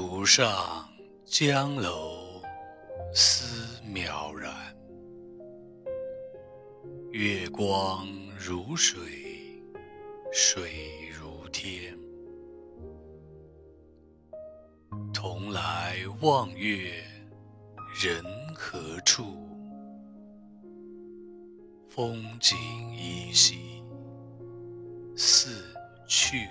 独上江楼思渺然月光如水水如天。同来望月人何处？风景依稀似去